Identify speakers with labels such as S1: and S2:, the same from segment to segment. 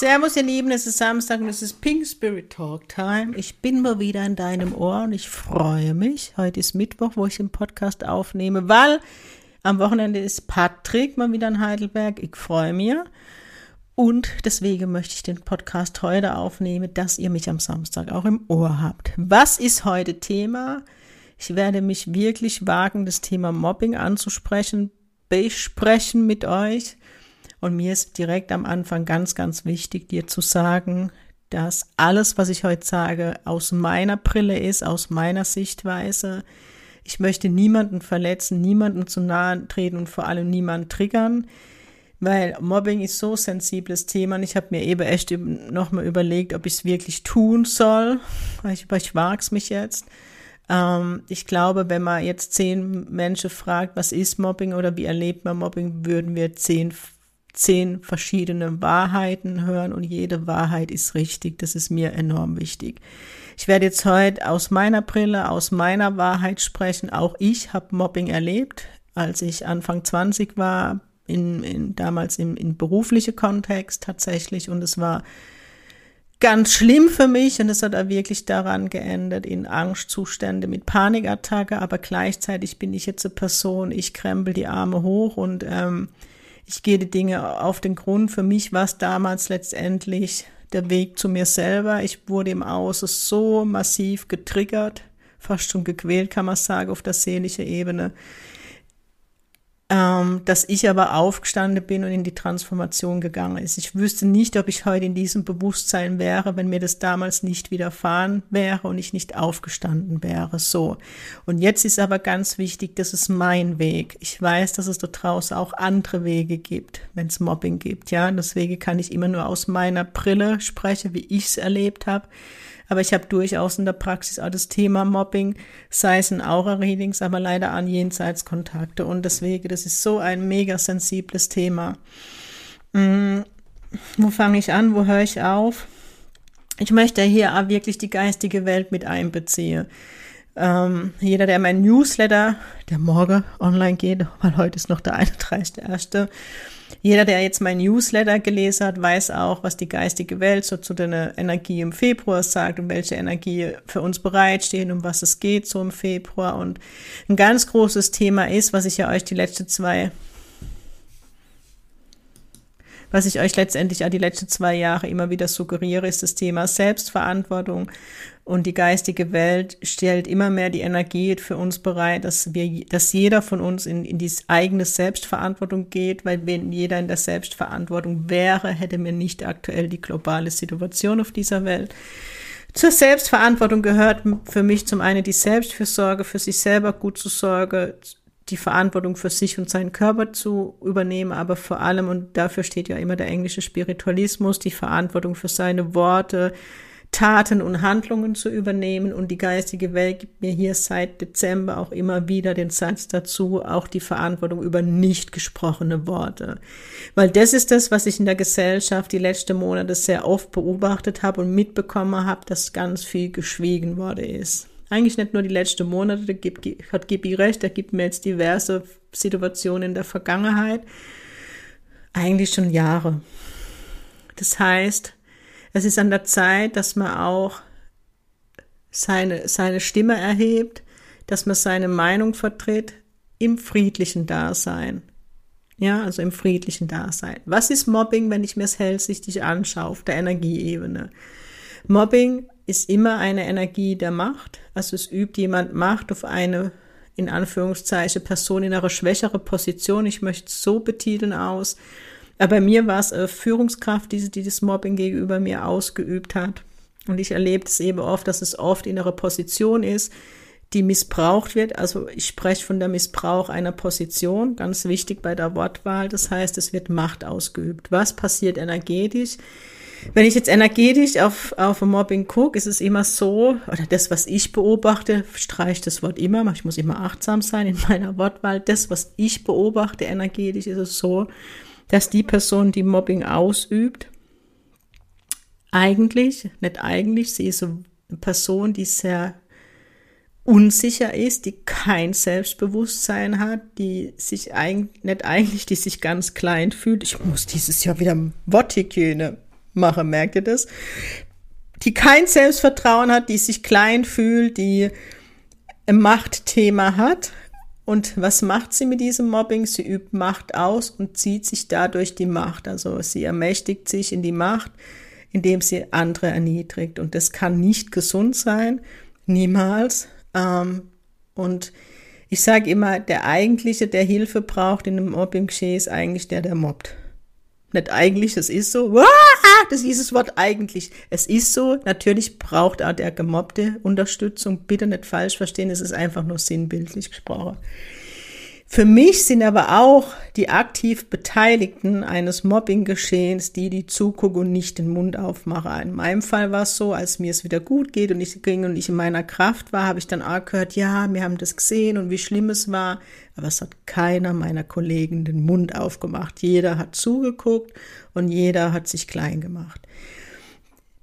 S1: Servus, ihr Lieben, es ist Samstag und es ist Pink Spirit Talk Time. Ich bin mal wieder in deinem Ohr und ich freue mich. Heute ist Mittwoch, wo ich den Podcast aufnehme, weil am Wochenende ist Patrick mal wieder in Heidelberg. Ich freue mich. Und deswegen möchte ich den Podcast heute aufnehmen, dass ihr mich am Samstag auch im Ohr habt. Was ist heute Thema? Ich werde mich wirklich wagen, das Thema Mobbing anzusprechen, besprechen mit euch und mir ist direkt am Anfang ganz, ganz wichtig, dir zu sagen, dass alles, was ich heute sage, aus meiner Brille ist, aus meiner Sichtweise. Ich möchte niemanden verletzen, niemanden zu nahe treten und vor allem niemanden triggern, weil Mobbing ist so sensibles Thema und ich habe mir eben echt nochmal überlegt, ob ich es wirklich tun soll. Ich, ich wage es mich jetzt. Ähm, ich glaube, wenn man jetzt zehn Menschen fragt, was ist Mobbing oder wie erlebt man Mobbing, würden wir zehn zehn verschiedene Wahrheiten hören und jede Wahrheit ist richtig. Das ist mir enorm wichtig. Ich werde jetzt heute aus meiner Brille, aus meiner Wahrheit sprechen. Auch ich habe Mobbing erlebt, als ich Anfang 20 war, in, in, damals im in berufliche Kontext tatsächlich und es war ganz schlimm für mich und es hat auch wirklich daran geendet in Angstzustände mit Panikattacke, aber gleichzeitig bin ich jetzt eine Person, ich krempel die Arme hoch und ähm, ich gehe die Dinge auf den Grund. Für mich war es damals letztendlich der Weg zu mir selber. Ich wurde im Außen so massiv getriggert, fast schon gequält, kann man sagen, auf der seelischen Ebene ähm, dass ich aber aufgestanden bin und in die Transformation gegangen ist. Ich wüsste nicht, ob ich heute in diesem Bewusstsein wäre, wenn mir das damals nicht widerfahren wäre und ich nicht aufgestanden wäre. So. Und jetzt ist aber ganz wichtig, das ist mein Weg. Ich weiß, dass es da draußen auch andere Wege gibt, wenn es Mobbing gibt. Ja, deswegen kann ich immer nur aus meiner Brille sprechen, wie ich es erlebt habe. Aber ich habe durchaus in der Praxis auch das Thema Mobbing, sei es in Aura-Readings, aber leider an Jenseitskontakte. Und deswegen, das ist so ein mega sensibles Thema. Hm, wo fange ich an? Wo höre ich auf? Ich möchte hier auch wirklich die geistige Welt mit einbeziehen. Ähm, jeder, der mein Newsletter, der morgen online geht, weil heute ist noch der 31.1., jeder, der jetzt mein Newsletter gelesen hat, weiß auch, was die geistige Welt so zu der Energie im Februar sagt und welche Energie für uns bereitsteht, um was es geht so im Februar. Und ein ganz großes Thema ist, was ich ja euch die letzten zwei was ich euch letztendlich auch die letzten zwei Jahre immer wieder suggeriere, ist das Thema Selbstverantwortung. Und die geistige Welt stellt immer mehr die Energie für uns bereit, dass wir, dass jeder von uns in, in die eigene Selbstverantwortung geht, weil wenn jeder in der Selbstverantwortung wäre, hätte mir nicht aktuell die globale Situation auf dieser Welt. Zur Selbstverantwortung gehört für mich zum einen die Selbstfürsorge, für sich selber gut zu sorgen, die Verantwortung für sich und seinen Körper zu übernehmen, aber vor allem, und dafür steht ja immer der englische Spiritualismus, die Verantwortung für seine Worte, Taten und Handlungen zu übernehmen. Und die geistige Welt gibt mir hier seit Dezember auch immer wieder den Satz dazu, auch die Verantwortung über nicht gesprochene Worte. Weil das ist das, was ich in der Gesellschaft die letzten Monate sehr oft beobachtet habe und mitbekommen habe, dass ganz viel geschwiegen worden ist eigentlich nicht nur die letzten Monate, da gibt, hat Gibi recht, da gibt mir jetzt diverse Situationen in der Vergangenheit, eigentlich schon Jahre. Das heißt, es ist an der Zeit, dass man auch seine, seine Stimme erhebt, dass man seine Meinung vertritt im friedlichen Dasein. Ja, also im friedlichen Dasein. Was ist Mobbing, wenn ich mir es hellsichtig anschaue auf der Energieebene? Mobbing ist immer eine Energie der Macht. Also es übt jemand Macht auf eine, in Anführungszeichen, Person in einer schwächere Position. Ich möchte es so betiteln aus. Aber bei mir war es eine Führungskraft, die, die das Mobbing gegenüber mir ausgeübt hat. Und ich erlebe es eben oft, dass es oft in einer Position ist, die missbraucht wird. Also ich spreche von der Missbrauch einer Position, ganz wichtig bei der Wortwahl. Das heißt, es wird Macht ausgeübt. Was passiert energetisch? Wenn ich jetzt energetisch auf, auf Mobbing gucke, ist es immer so, oder das, was ich beobachte, streicht das Wort immer, ich muss immer achtsam sein in meiner Wortwahl, das, was ich beobachte energetisch, ist es so, dass die Person, die Mobbing ausübt, eigentlich, nicht eigentlich, sie ist eine Person, die sehr unsicher ist, die kein Selbstbewusstsein hat, die sich eigentlich, nicht eigentlich, die sich ganz klein fühlt. Ich muss dieses Jahr wieder Worthygiene mache, merkt ihr das? Die kein Selbstvertrauen hat, die sich klein fühlt, die ein Machtthema hat. Und was macht sie mit diesem Mobbing? Sie übt Macht aus und zieht sich dadurch die Macht. Also sie ermächtigt sich in die Macht, indem sie andere erniedrigt. Und das kann nicht gesund sein, niemals. Ähm, und ich sage immer, der eigentliche, der Hilfe braucht in einem Mobbing-Geschehen, ist eigentlich der, der mobbt. Nicht eigentlich, es ist so. Das ist dieses Wort eigentlich. Es ist so. Natürlich braucht auch der Gemobbte Unterstützung. Bitte nicht falsch verstehen. Es ist einfach nur sinnbildlich gesprochen. Für mich sind aber auch die aktiv Beteiligten eines Mobbing-Geschehens, die die zugucken und nicht den Mund aufmachen. In meinem Fall war es so, als mir es wieder gut geht und ich ging und ich in meiner Kraft war, habe ich dann auch gehört, ja, wir haben das gesehen und wie schlimm es war. Aber es hat keiner meiner Kollegen den Mund aufgemacht. Jeder hat zugeguckt und jeder hat sich klein gemacht.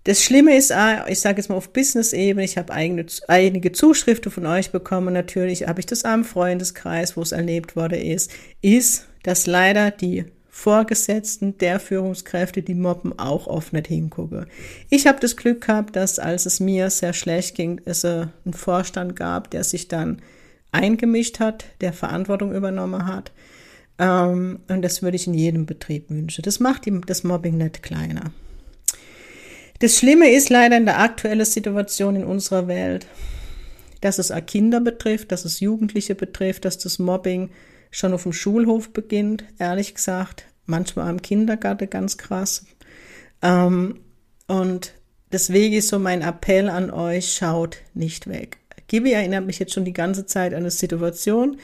S1: Das Schlimme ist, ah, ich sage jetzt mal auf Business-Ebene, ich habe einige Zuschriften von euch bekommen, natürlich habe ich das am Freundeskreis, wo es erlebt worden ist, ist, dass leider die Vorgesetzten der Führungskräfte, die mobben, auch oft nicht hingucken. Ich habe das Glück gehabt, dass als es mir sehr schlecht ging, es einen Vorstand gab, der sich dann eingemischt hat, der Verantwortung übernommen hat. Ähm, und das würde ich in jedem Betrieb wünschen. Das macht das Mobbing nicht kleiner. Das Schlimme ist leider in der aktuellen Situation in unserer Welt, dass es auch Kinder betrifft, dass es Jugendliche betrifft, dass das Mobbing schon auf dem Schulhof beginnt, ehrlich gesagt, manchmal am Kindergarten ganz krass. Ähm, und deswegen ist so mein Appell an euch, schaut nicht weg. Gibi erinnert mich jetzt schon die ganze Zeit an eine Situation,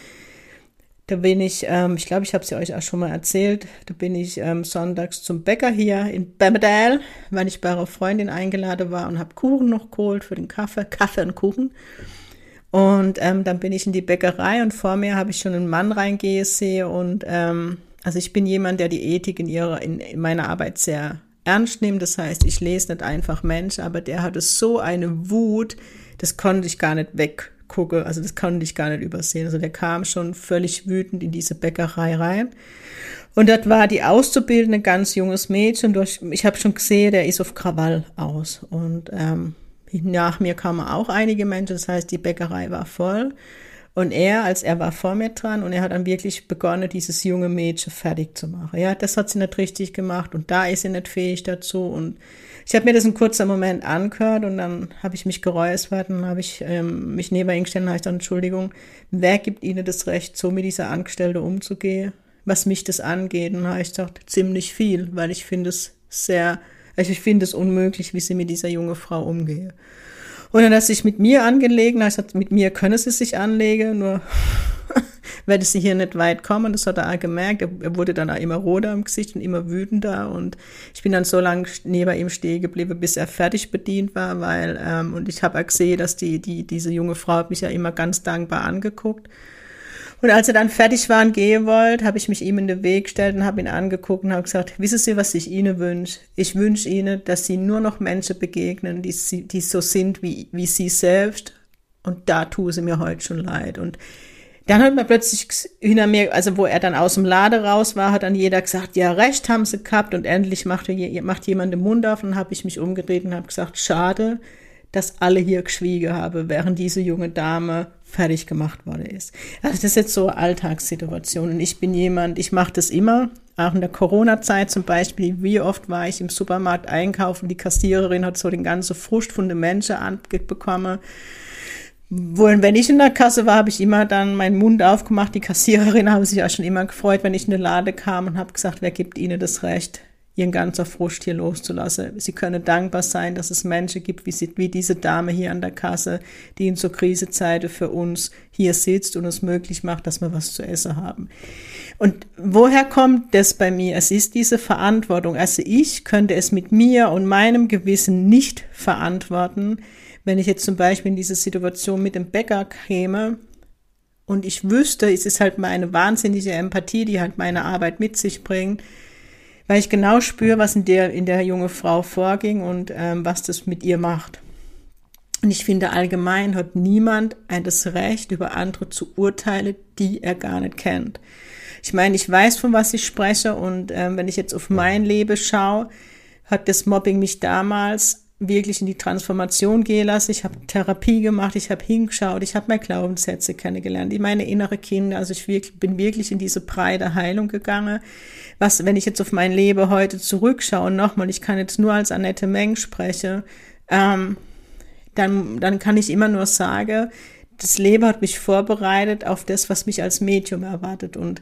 S1: da bin ich, ähm, ich glaube, ich habe ja euch auch schon mal erzählt, da bin ich ähm, sonntags zum Bäcker hier in Bemmedal, weil ich bei einer Freundin eingeladen war und habe Kuchen noch geholt für den Kaffee, Kaffee und Kuchen. Und ähm, dann bin ich in die Bäckerei und vor mir habe ich schon einen Mann reingehen sehen und ähm, also ich bin jemand, der die Ethik in ihrer, in, in meiner Arbeit sehr ernst nimmt. Das heißt, ich lese nicht einfach Mensch, aber der hatte so eine Wut, das konnte ich gar nicht weg gucke. Also das konnte ich gar nicht übersehen. Also der kam schon völlig wütend in diese Bäckerei rein. Und das war die Auszubildende, ganz junges Mädchen. Durch, ich habe schon gesehen, der ist auf Krawall aus. Und ähm, nach mir kamen auch einige Menschen. Das heißt, die Bäckerei war voll. Und er, als er war vor mir dran und er hat dann wirklich begonnen, dieses junge Mädchen fertig zu machen. Ja, das hat sie nicht richtig gemacht und da ist sie nicht fähig dazu. Und ich habe mir das einen kurzen Moment angehört und dann habe ich mich geräuspert und habe ich ähm, mich neben ihn gestellt und habe gesagt, Entschuldigung, wer gibt Ihnen das Recht, so mit dieser Angestellte umzugehen? Was mich das angeht, und habe ich gesagt, ziemlich viel, weil ich finde es sehr, also ich finde es unmöglich, wie sie mit dieser junge Frau umgehe. Und dann hat sich mit mir angelegen, ich gesagt, mit mir können sie sich anlegen, nur werde sie hier nicht weit kommen. Das hat er auch gemerkt. Er wurde dann auch immer roter im Gesicht und immer wütender. Und ich bin dann so lange neben ihm stehen geblieben, bis er fertig bedient war, weil, ähm, und ich habe auch gesehen, dass die, die, diese junge Frau hat mich ja immer ganz dankbar angeguckt. Und als er dann fertig war und gehen wollte, habe ich mich ihm in den Weg gestellt und habe ihn angeguckt und habe gesagt, wissen Sie, was ich Ihnen wünsche? Ich wünsche Ihnen, dass Sie nur noch Menschen begegnen, die, die so sind wie, wie Sie selbst. Und da tue sie mir heute schon leid. Und dann hat man plötzlich hinter mir, also wo er dann aus dem Lade raus war, hat dann jeder gesagt, ja, recht haben sie gehabt und endlich macht, macht jemand den Mund auf und habe ich mich umgedreht und habe gesagt, schade, dass alle hier geschwiegen haben, während diese junge Dame fertig gemacht worden ist. Also das ist jetzt so Alltagssituation. Und ich bin jemand, ich mache das immer, auch in der Corona-Zeit zum Beispiel, wie oft war ich im Supermarkt einkaufen, die Kassiererin hat so den ganzen Frust von den Menschen anbekommen. Wohl, wenn ich in der Kasse war, habe ich immer dann meinen Mund aufgemacht. Die Kassiererin haben sich auch schon immer gefreut, wenn ich in den Lade kam und habe gesagt, wer gibt Ihnen das Recht, ihren ganzer Frust hier loszulassen. Sie können dankbar sein, dass es Menschen gibt, wie, sie, wie diese Dame hier an der Kasse, die in so Krisezeiten für uns hier sitzt und es möglich macht, dass wir was zu essen haben. Und woher kommt das bei mir? Es ist diese Verantwortung. Also ich könnte es mit mir und meinem Gewissen nicht verantworten, wenn ich jetzt zum Beispiel in diese Situation mit dem Bäcker käme und ich wüsste, es ist halt meine wahnsinnige Empathie, die halt meine Arbeit mit sich bringt, weil ich genau spüre, was in der, in der junge Frau vorging und ähm, was das mit ihr macht. Und ich finde, allgemein hat niemand das Recht, über andere zu urteilen, die er gar nicht kennt. Ich meine, ich weiß, von was ich spreche und ähm, wenn ich jetzt auf mein Leben schaue, hat das Mobbing mich damals wirklich in die Transformation gehen lassen. Ich habe Therapie gemacht, ich habe hingeschaut, ich habe meine Glaubenssätze kennengelernt, meine innere Kinder. Also ich wirklich, bin wirklich in diese breite Heilung gegangen. Was, wenn ich jetzt auf mein Leben heute zurückschaue, nochmal, ich kann jetzt nur als Annette Meng sprechen, ähm, dann, dann kann ich immer nur sagen, das Leben hat mich vorbereitet auf das, was mich als Medium erwartet. Und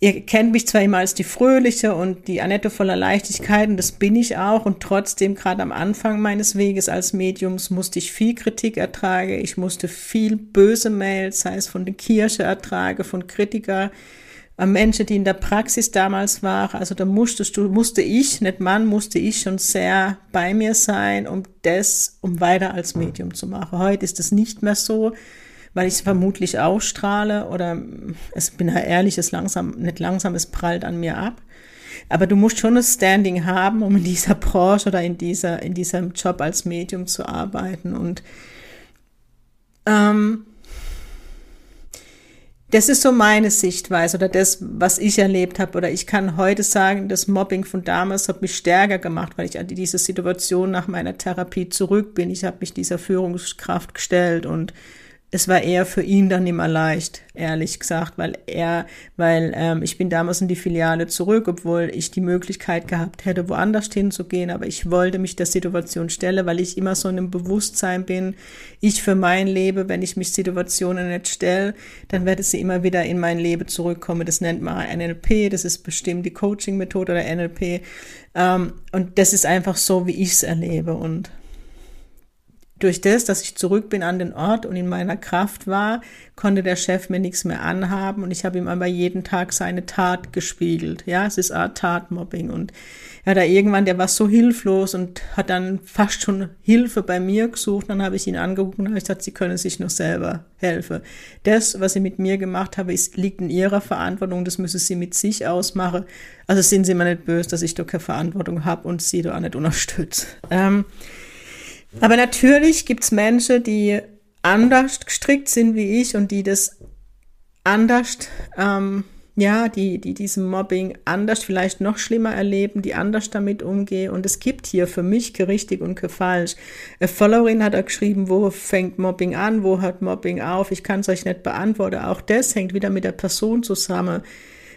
S1: ihr kennt mich zwar immer als die Fröhliche und die Annette voller Leichtigkeit und das bin ich auch. Und trotzdem gerade am Anfang meines Weges als Mediums musste ich viel Kritik ertragen, ich musste viel böse Mails, sei es von der Kirche ertragen, von Kritiker, äh, Menschen, die in der Praxis damals waren, also da musstest du, musste ich, nicht Mann, musste ich schon sehr bei mir sein, um das, um weiter als Medium zu machen. Heute ist es nicht mehr so weil ich es vermutlich ausstrahle oder es bin ja ehrlich, es langsam, nicht langsam, es prallt an mir ab. Aber du musst schon ein Standing haben, um in dieser Branche oder in dieser, in diesem Job als Medium zu arbeiten. Und ähm, das ist so meine Sichtweise oder das, was ich erlebt habe. Oder ich kann heute sagen, das Mobbing von damals hat mich stärker gemacht, weil ich an diese Situation nach meiner Therapie zurück bin. Ich habe mich dieser Führungskraft gestellt und es war eher für ihn dann immer leicht, ehrlich gesagt, weil er, weil ähm, ich bin damals in die Filiale zurück, obwohl ich die Möglichkeit gehabt hätte, woanders hinzugehen, aber ich wollte mich der Situation stellen, weil ich immer so in einem Bewusstsein bin, ich für mein Leben, wenn ich mich Situationen nicht stelle, dann werde sie immer wieder in mein Leben zurückkommen. Das nennt man NLP, das ist bestimmt die Coaching-Methode oder NLP. Ähm, und das ist einfach so, wie ich es erlebe und durch das, dass ich zurück bin an den Ort und in meiner Kraft war, konnte der Chef mir nichts mehr anhaben und ich habe ihm aber jeden Tag seine Tat gespiegelt. Ja, es ist Art Tatmobbing und ja, da irgendwann, der war so hilflos und hat dann fast schon Hilfe bei mir gesucht. Dann habe ich ihn angeguckt und habe gesagt, sie können sich nur selber helfen. Das, was sie mit mir gemacht habe, ist, liegt in ihrer Verantwortung. Das müssen sie mit sich ausmachen. Also sind sie mir nicht böse, dass ich da keine Verantwortung habe und sie da auch nicht unterstütze. Ähm, aber natürlich gibt's Menschen, die anders gestrickt sind wie ich und die das anders, ähm, ja, die, die diesem Mobbing anders, vielleicht noch schlimmer erleben, die anders damit umgehen. Und es gibt hier für mich kein richtig und kein falsch. Eine Followerin hat auch geschrieben, wo fängt Mobbing an, wo hört Mobbing auf? Ich kann es euch nicht beantworten. Auch das hängt wieder mit der Person zusammen.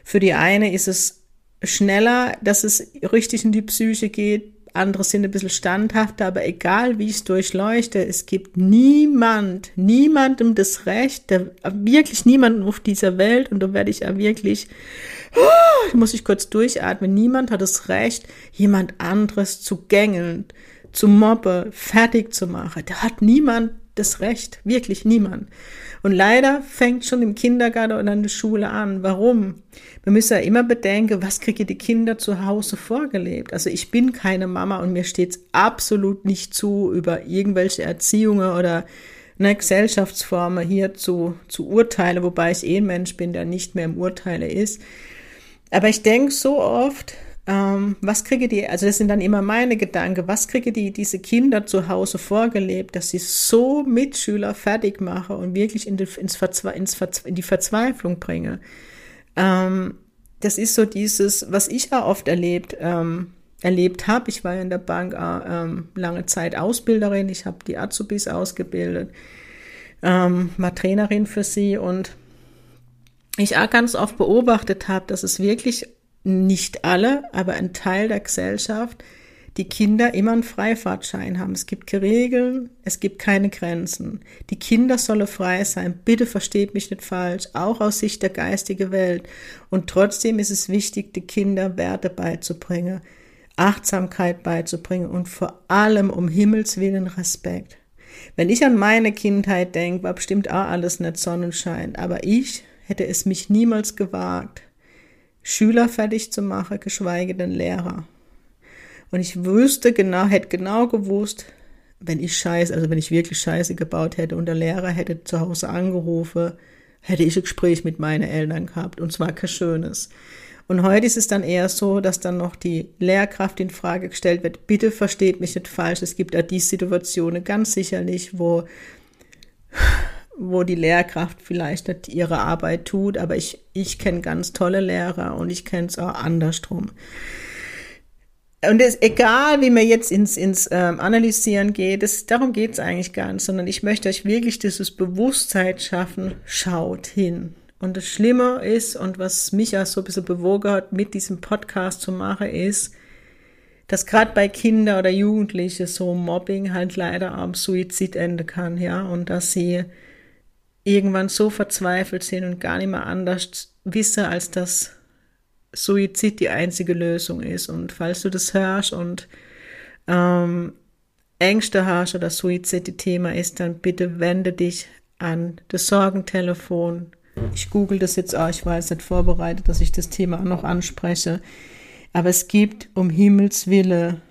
S1: Für die eine ist es schneller, dass es richtig in die Psyche geht andere sind ein bisschen standhafter, aber egal wie ich es durchleuchte, es gibt niemand, niemandem das Recht, der, wirklich niemandem auf dieser Welt, und da werde ich ja wirklich, oh, muss ich kurz durchatmen, niemand hat das Recht, jemand anderes zu gängeln, zu mobben, fertig zu machen. Da hat niemand das Recht, wirklich niemand. Und leider fängt schon im Kindergarten oder in der Schule an. Warum? Wir müssen ja immer bedenken, was kriegen die Kinder zu Hause vorgelebt. Also ich bin keine Mama und mir steht es absolut nicht zu, über irgendwelche Erziehungen oder eine Gesellschaftsformen hier zu, zu urteilen, wobei ich eh ein Mensch bin, der nicht mehr im Urteile ist. Aber ich denke so oft, ähm, was kriege die, also das sind dann immer meine Gedanken, was kriege die, diese Kinder zu Hause vorgelebt, dass sie so Mitschüler fertig mache und wirklich in die, ins Verzwe ins Verzwe in die Verzweiflung bringe. Ähm, das ist so dieses, was ich ja oft erlebt, ähm, erlebt habe. Ich war ja in der Bank äh, ähm, lange Zeit Ausbilderin, ich habe die Azubis ausgebildet, ähm, war Trainerin für sie und ich auch ganz oft beobachtet habe, dass es wirklich nicht alle, aber ein Teil der Gesellschaft, die Kinder immer einen Freifahrtschein haben. Es gibt Regeln, es gibt keine Grenzen. Die Kinder sollen frei sein. Bitte versteht mich nicht falsch, auch aus Sicht der geistigen Welt. Und trotzdem ist es wichtig, die Kinder Werte beizubringen. Achtsamkeit beizubringen und vor allem um Himmels willen Respekt. Wenn ich an meine Kindheit denke, war bestimmt auch alles nicht Sonnenschein, aber ich hätte es mich niemals gewagt, Schüler fertig zu machen, geschweige denn Lehrer. Und ich wüsste genau, hätte genau gewusst, wenn ich Scheiße, also wenn ich wirklich Scheiße gebaut hätte und der Lehrer hätte zu Hause angerufen, hätte ich ein Gespräch mit meinen Eltern gehabt und zwar kein schönes. Und heute ist es dann eher so, dass dann noch die Lehrkraft in Frage gestellt wird. Bitte versteht mich nicht falsch. Es gibt auch die Situationen ganz sicherlich, wo, wo die Lehrkraft vielleicht nicht ihre Arbeit tut. Aber ich, ich kenne ganz tolle Lehrer und ich kenne es auch andersrum. Und es, egal, wie man jetzt ins, ins ähm, Analysieren geht, das, darum geht es eigentlich gar nicht, sondern ich möchte euch wirklich dieses Bewusstsein schaffen, schaut hin. Und das Schlimme ist, und was mich ja so ein bisschen bewogen hat, mit diesem Podcast zu machen, ist, dass gerade bei Kindern oder Jugendlichen so Mobbing halt leider am Suizid enden kann, ja, und dass sie irgendwann so verzweifelt sind und gar nicht mehr anders wissen, als dass Suizid die einzige Lösung ist. Und falls du das hörst und ähm, Ängste hast oder Suizid die Thema ist, dann bitte wende dich an das Sorgentelefon ich google das jetzt auch, ich war jetzt nicht vorbereitet, dass ich das Thema auch noch anspreche. Aber es gibt um Himmels Wille,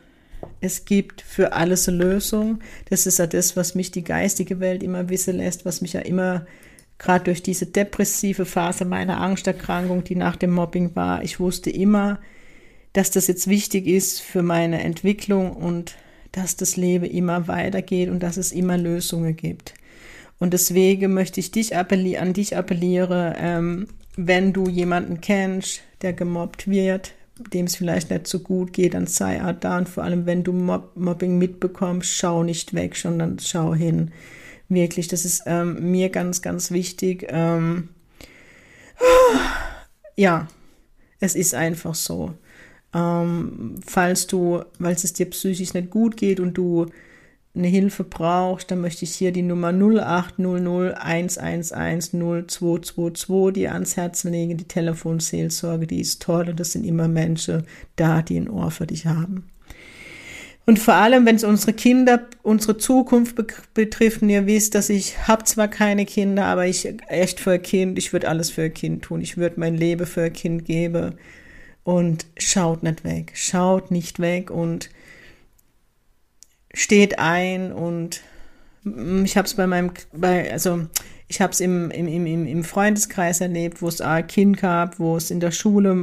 S1: es gibt für alles eine Lösung. Das ist ja das, was mich die geistige Welt immer wissen lässt, was mich ja immer gerade durch diese depressive Phase meiner Angsterkrankung, die nach dem Mobbing war, ich wusste immer, dass das jetzt wichtig ist für meine Entwicklung und dass das Leben immer weitergeht und dass es immer Lösungen gibt. Und deswegen möchte ich dich an dich appelliere, ähm, wenn du jemanden kennst, der gemobbt wird, dem es vielleicht nicht so gut geht, dann sei auch da. Und vor allem, wenn du Mob Mobbing mitbekommst, schau nicht weg, sondern schau hin. Wirklich, das ist ähm, mir ganz, ganz wichtig. Ähm, ja, es ist einfach so. Ähm, falls du, weil es dir psychisch nicht gut geht und du eine Hilfe brauchst, dann möchte ich hier die Nummer 0800 111 0222 dir ans Herz legen. Die Telefonseelsorge, die ist toll und das sind immer Menschen da, die ein Ohr für dich haben. Und vor allem, wenn es unsere Kinder, unsere Zukunft betrifft, und ihr wisst, dass ich habe zwar keine Kinder, aber ich echt für ein Kind, ich würde alles für ein Kind tun. Ich würde mein Leben für ein Kind geben. Und schaut nicht weg, schaut nicht weg und steht ein und ich habe es bei meinem, bei, also ich habe es im, im, im, im Freundeskreis erlebt, wo es ein Kind gab, wo es in der Schule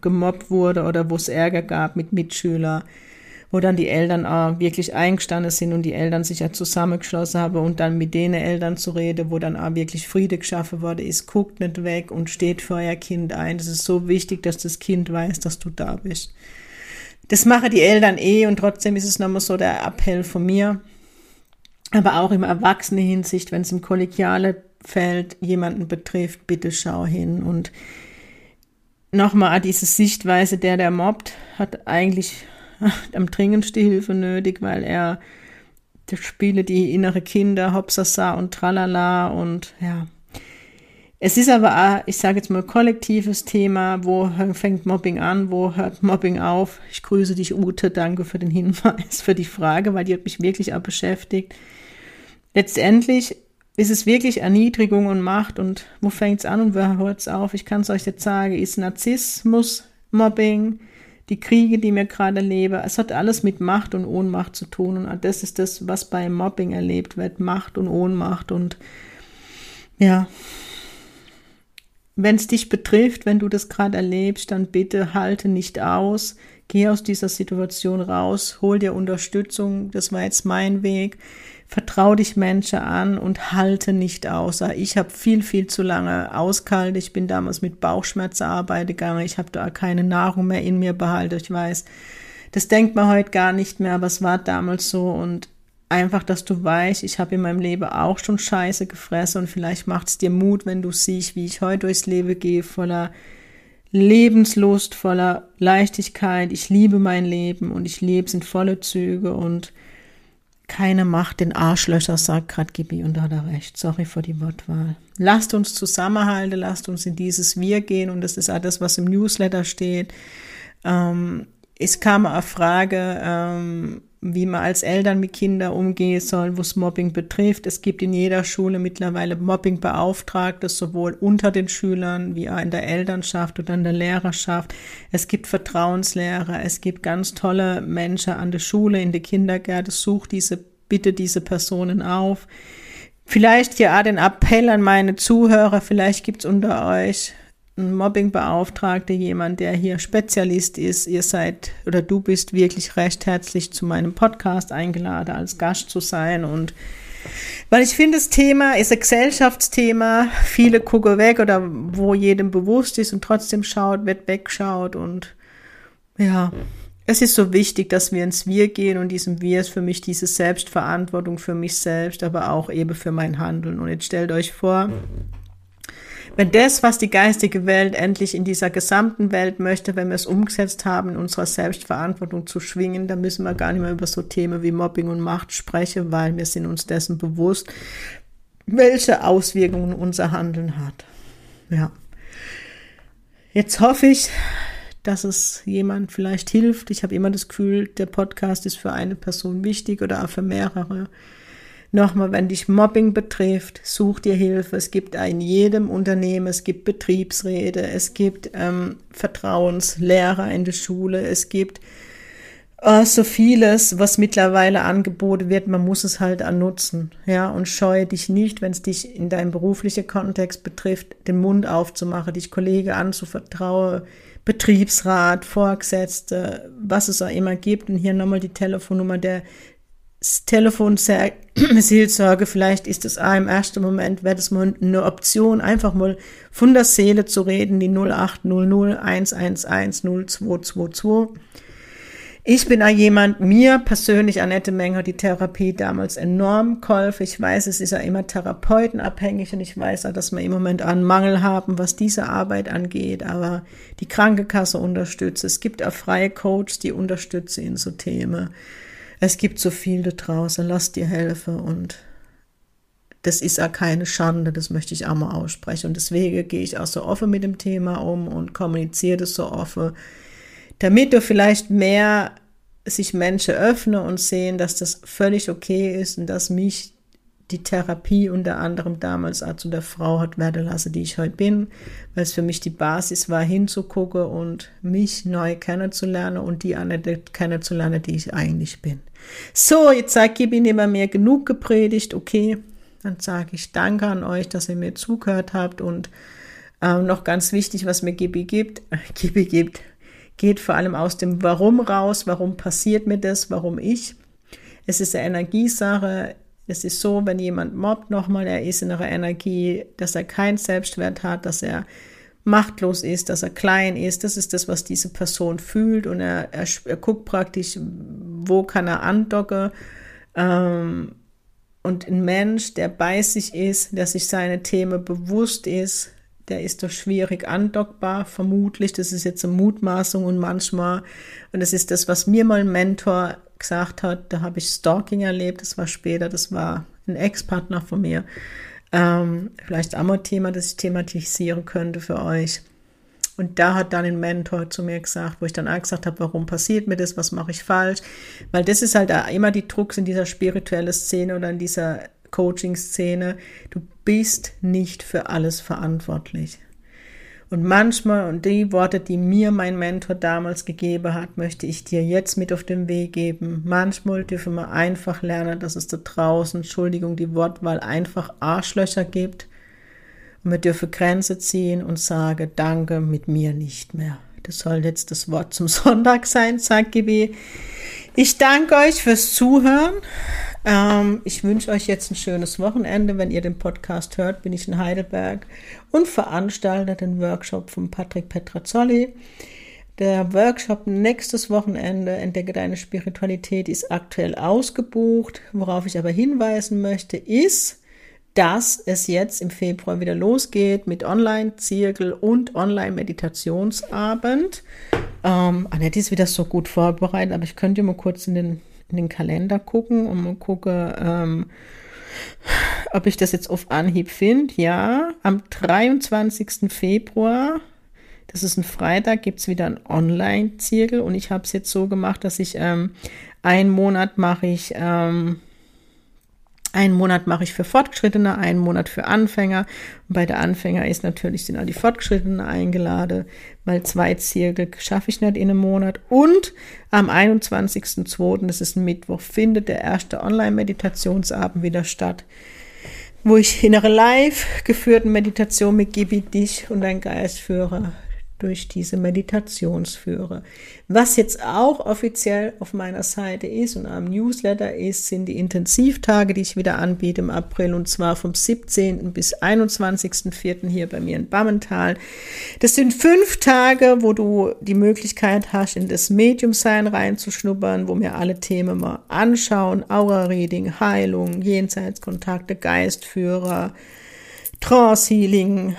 S1: gemobbt wurde oder wo es Ärger gab mit Mitschülern, wo dann die Eltern auch wirklich eingestanden sind und die Eltern sich ja zusammengeschlossen haben und dann mit denen Eltern zu reden, wo dann auch wirklich Friede geschaffen wurde, ist, guckt nicht weg und steht für euer Kind ein. Das ist so wichtig, dass das Kind weiß, dass du da bist. Das machen die Eltern eh und trotzdem ist es nochmal so der Appell von mir. Aber auch im Erwachsenen Hinsicht, wenn es im kollegiale Feld jemanden betrifft, bitte schau hin. Und nochmal diese Sichtweise, der, der mobbt, hat eigentlich am dringendste Hilfe nötig, weil er spiele die innere Kinder, Hopsasa und Tralala und ja, es ist aber, ich sage jetzt mal, kollektives Thema. Wo fängt Mobbing an? Wo hört Mobbing auf? Ich grüße dich, Ute. Danke für den Hinweis, für die Frage, weil die hat mich wirklich auch beschäftigt. Letztendlich ist es wirklich Erniedrigung und Macht. Und wo fängt es an und wo hört es auf? Ich kann es euch jetzt sagen, ist Narzissmus, Mobbing, die Kriege, die wir gerade erleben. Es hat alles mit Macht und Ohnmacht zu tun. Und das ist das, was bei Mobbing erlebt wird. Macht und Ohnmacht und ja, wenn es dich betrifft, wenn du das gerade erlebst, dann bitte halte nicht aus, geh aus dieser Situation raus, hol dir Unterstützung, das war jetzt mein Weg, vertrau dich Menschen an und halte nicht aus. Ich habe viel, viel zu lange ausgehalten, ich bin damals mit Bauchschmerzen arbeiten gegangen, ich habe da keine Nahrung mehr in mir behalten, ich weiß, das denkt man heute gar nicht mehr, aber es war damals so und einfach, dass du weißt, ich habe in meinem Leben auch schon Scheiße gefressen und vielleicht macht es dir Mut, wenn du siehst, wie ich heute durchs Leben gehe, voller Lebenslust, voller Leichtigkeit. Ich liebe mein Leben und ich lebe es in volle Züge und keine Macht den Arschlöcher, sagt gerade Gibi und da hat er recht. Sorry für die Wortwahl. Lasst uns zusammenhalten, lasst uns in dieses Wir gehen und das ist das, was im Newsletter steht. Ähm, es kam eine Frage, ähm, wie man als Eltern mit Kindern umgehen soll, was Mobbing betrifft. Es gibt in jeder Schule mittlerweile Mobbingbeauftragte, sowohl unter den Schülern wie auch in der Elternschaft oder in der Lehrerschaft. Es gibt Vertrauenslehrer, es gibt ganz tolle Menschen an der Schule, in der Kindergärten. Such diese, bitte diese Personen auf. Vielleicht ja den Appell an meine Zuhörer, vielleicht gibt's unter euch ein Mobbingbeauftragter, jemand, der hier Spezialist ist. Ihr seid oder du bist wirklich recht herzlich zu meinem Podcast eingeladen, als Gast zu sein. Und weil ich finde, das Thema ist ein Gesellschaftsthema. Viele gucken weg oder wo jedem bewusst ist und trotzdem schaut, wird wegschaut. Und ja, es ist so wichtig, dass wir ins Wir gehen und diesem Wir ist für mich diese Selbstverantwortung für mich selbst, aber auch eben für mein Handeln. Und jetzt stellt euch vor, wenn das, was die geistige Welt endlich in dieser gesamten Welt möchte, wenn wir es umgesetzt haben, in unserer Selbstverantwortung zu schwingen, dann müssen wir gar nicht mehr über so Themen wie Mobbing und Macht sprechen, weil wir sind uns dessen bewusst, welche Auswirkungen unser Handeln hat. Ja. Jetzt hoffe ich, dass es jemand vielleicht hilft. Ich habe immer das Gefühl, der Podcast ist für eine Person wichtig oder auch für mehrere. Nochmal, wenn dich Mobbing betrifft, such dir Hilfe. Es gibt in jedem Unternehmen, es gibt Betriebsräte, es gibt ähm, Vertrauenslehrer in der Schule, es gibt äh, so vieles, was mittlerweile angeboten wird. Man muss es halt nutzen. Ja, und scheue dich nicht, wenn es dich in deinem beruflichen Kontext betrifft, den Mund aufzumachen, dich Kollege anzuvertrauen, Betriebsrat, Vorgesetzte, was es auch immer gibt. Und hier nochmal die Telefonnummer der Telefon Seelsorge, vielleicht ist es auch im ersten Moment, wäre das mal eine Option, einfach mal von der Seele zu reden, die 0800 111 0222. Ich bin auch jemand, mir persönlich, Annette Menger, die Therapie damals enorm geholfen. Ich weiß, es ist ja immer therapeutenabhängig und ich weiß auch, dass wir im Moment einen Mangel haben, was diese Arbeit angeht, aber die Krankenkasse unterstützt. Es gibt auch freie Coaches, die unterstützen in so Themen. Es gibt so viel da draußen, lass dir helfen und das ist auch keine Schande, das möchte ich auch mal aussprechen. Und deswegen gehe ich auch so offen mit dem Thema um und kommuniziere das so offen, damit du vielleicht mehr sich Menschen öffnen und sehen, dass das völlig okay ist und dass mich die Therapie unter anderem damals auch zu der Frau hat werden lassen, die ich heute bin, weil es für mich die Basis war, hinzugucken und mich neu kennenzulernen und die andere kennenzulernen, die ich eigentlich bin. So, jetzt sage ich Ihnen immer mehr genug gepredigt, okay, dann sage ich danke an euch, dass ihr mir zugehört habt und äh, noch ganz wichtig, was mir Gibi gibt, Gibi gibt, geht vor allem aus dem Warum raus, warum passiert mir das, warum ich. Es ist eine Energiesache, es ist so, wenn jemand mobbt nochmal, er ist in einer Energie, dass er keinen Selbstwert hat, dass er machtlos ist, dass er klein ist. Das ist das, was diese Person fühlt und er, er, er guckt praktisch, wo kann er andocken. Ähm, und ein Mensch, der bei sich ist, der sich seine Themen bewusst ist, der ist doch schwierig andockbar, vermutlich. Das ist jetzt eine Mutmaßung und manchmal, und das ist das, was mir mal ein Mentor gesagt hat, da habe ich Stalking erlebt, das war später, das war ein Ex-Partner von mir. Ähm, vielleicht auch mal Thema, das ich thematisieren könnte für euch. Und da hat dann ein Mentor zu mir gesagt, wo ich dann auch gesagt habe, warum passiert mir das, was mache ich falsch? Weil das ist halt immer die Drucks in dieser spirituellen Szene oder in dieser Coaching-Szene. Du bist nicht für alles verantwortlich. Und manchmal, und die Worte, die mir mein Mentor damals gegeben hat, möchte ich dir jetzt mit auf den Weg geben. Manchmal dürfen wir einfach lernen, dass es da draußen, Entschuldigung, die Wortwahl, einfach Arschlöcher gibt. Und wir dürfen Grenze ziehen und sagen, danke, mit mir nicht mehr. Das soll jetzt das Wort zum Sonntag sein, sagt Gibi. Ich danke euch fürs Zuhören. Ähm, ich wünsche euch jetzt ein schönes Wochenende. Wenn ihr den Podcast hört, bin ich in Heidelberg und veranstalte den Workshop von Patrick Petrazzoli. Der Workshop nächstes Wochenende, Entdecke deine Spiritualität, ist aktuell ausgebucht. Worauf ich aber hinweisen möchte, ist, dass es jetzt im Februar wieder losgeht mit Online-Zirkel und Online-Meditationsabend. Ähm, Annette ist wieder so gut vorbereitet, aber ich könnte mal kurz in den in den Kalender gucken und mal gucken, ähm, ob ich das jetzt auf Anhieb finde. Ja, am 23. Februar, Das ist ein Freitag, gibt's wieder ein Online-Zirkel und ich habe es jetzt so gemacht, dass ich ähm, einen Monat mache ich ähm, einen Monat mache ich für Fortgeschrittene, einen Monat für Anfänger. Und bei der Anfänger ist natürlich, sind all die Fortgeschrittenen eingeladen, weil zwei Zirkel schaffe ich nicht in einem Monat. Und am 21.02., das ist ein Mittwoch, findet der erste Online-Meditationsabend wieder statt, wo ich innere live geführten Meditation mit Gibi dich und dein Geist führe durch diese Meditationsführer. Was jetzt auch offiziell auf meiner Seite ist und am Newsletter ist, sind die Intensivtage, die ich wieder anbiete im April und zwar vom 17. bis 21.04. hier bei mir in Bammental. Das sind fünf Tage, wo du die Möglichkeit hast, in das Mediumsein reinzuschnuppern, wo wir alle Themen mal anschauen. Aura-Reading, Heilung, Jenseitskontakte, Geistführer, Trance-Healing,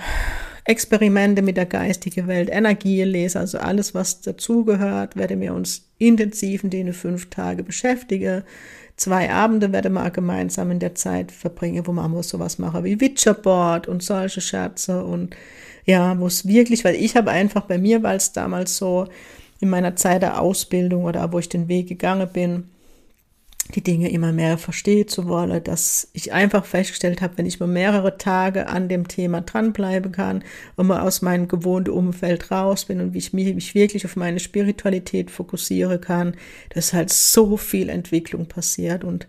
S1: Experimente mit der geistigen Welt, Energielese, also alles, was dazugehört, werden wir uns intensiv in den fünf Tage beschäftigen. Zwei Abende werden wir gemeinsam in der Zeit verbringen, wo man sowas machen wie Witcherboard und solche Scherze und ja, wo es wirklich, weil ich habe einfach bei mir, weil es damals so in meiner Zeit der Ausbildung oder wo ich den Weg gegangen bin, die Dinge immer mehr verstehe zu wollen, dass ich einfach festgestellt habe, wenn ich mal mehrere Tage an dem Thema dranbleiben kann und mal aus meinem gewohnten Umfeld raus bin und wie ich mich, wirklich auf meine Spiritualität fokussieren kann, dass halt so viel Entwicklung passiert und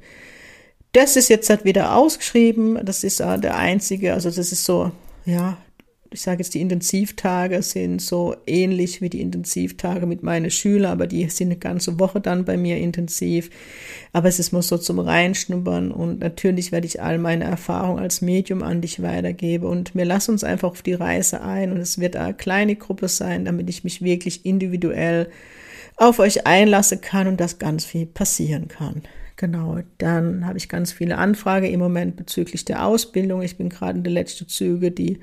S1: das ist jetzt halt wieder ausgeschrieben. Das ist äh, der einzige, also das ist so, ja, ich sage jetzt, die Intensivtage sind so ähnlich wie die Intensivtage mit meinen Schülern, aber die sind eine ganze Woche dann bei mir intensiv. Aber es ist nur so zum Reinschnuppern und natürlich werde ich all meine Erfahrungen als Medium an dich weitergeben und wir lassen uns einfach auf die Reise ein und es wird eine kleine Gruppe sein, damit ich mich wirklich individuell auf euch einlassen kann und dass ganz viel passieren kann. Genau, dann habe ich ganz viele Anfragen im Moment bezüglich der Ausbildung. Ich bin gerade in der letzten Züge, die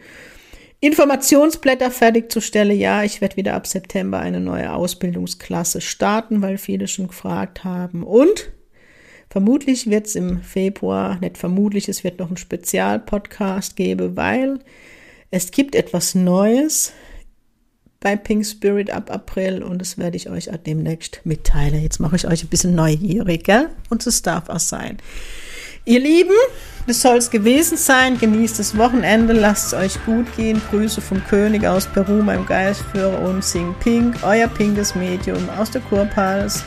S1: Informationsblätter fertigzustellen. Ja, ich werde wieder ab September eine neue Ausbildungsklasse starten, weil viele schon gefragt haben. Und vermutlich wird es im Februar, nicht vermutlich, es wird noch einen Spezialpodcast geben, weil es gibt etwas Neues bei Pink Spirit ab April und das werde ich euch demnächst mitteilen. Jetzt mache ich euch ein bisschen neugierig, gell? Und es darf auch sein. Ihr Lieben, das soll es gewesen sein. Genießt das Wochenende, lasst es euch gut gehen. Grüße vom König aus Peru, meinem Geistführer und Sing Pink, euer pinkes Medium aus der Kurpals.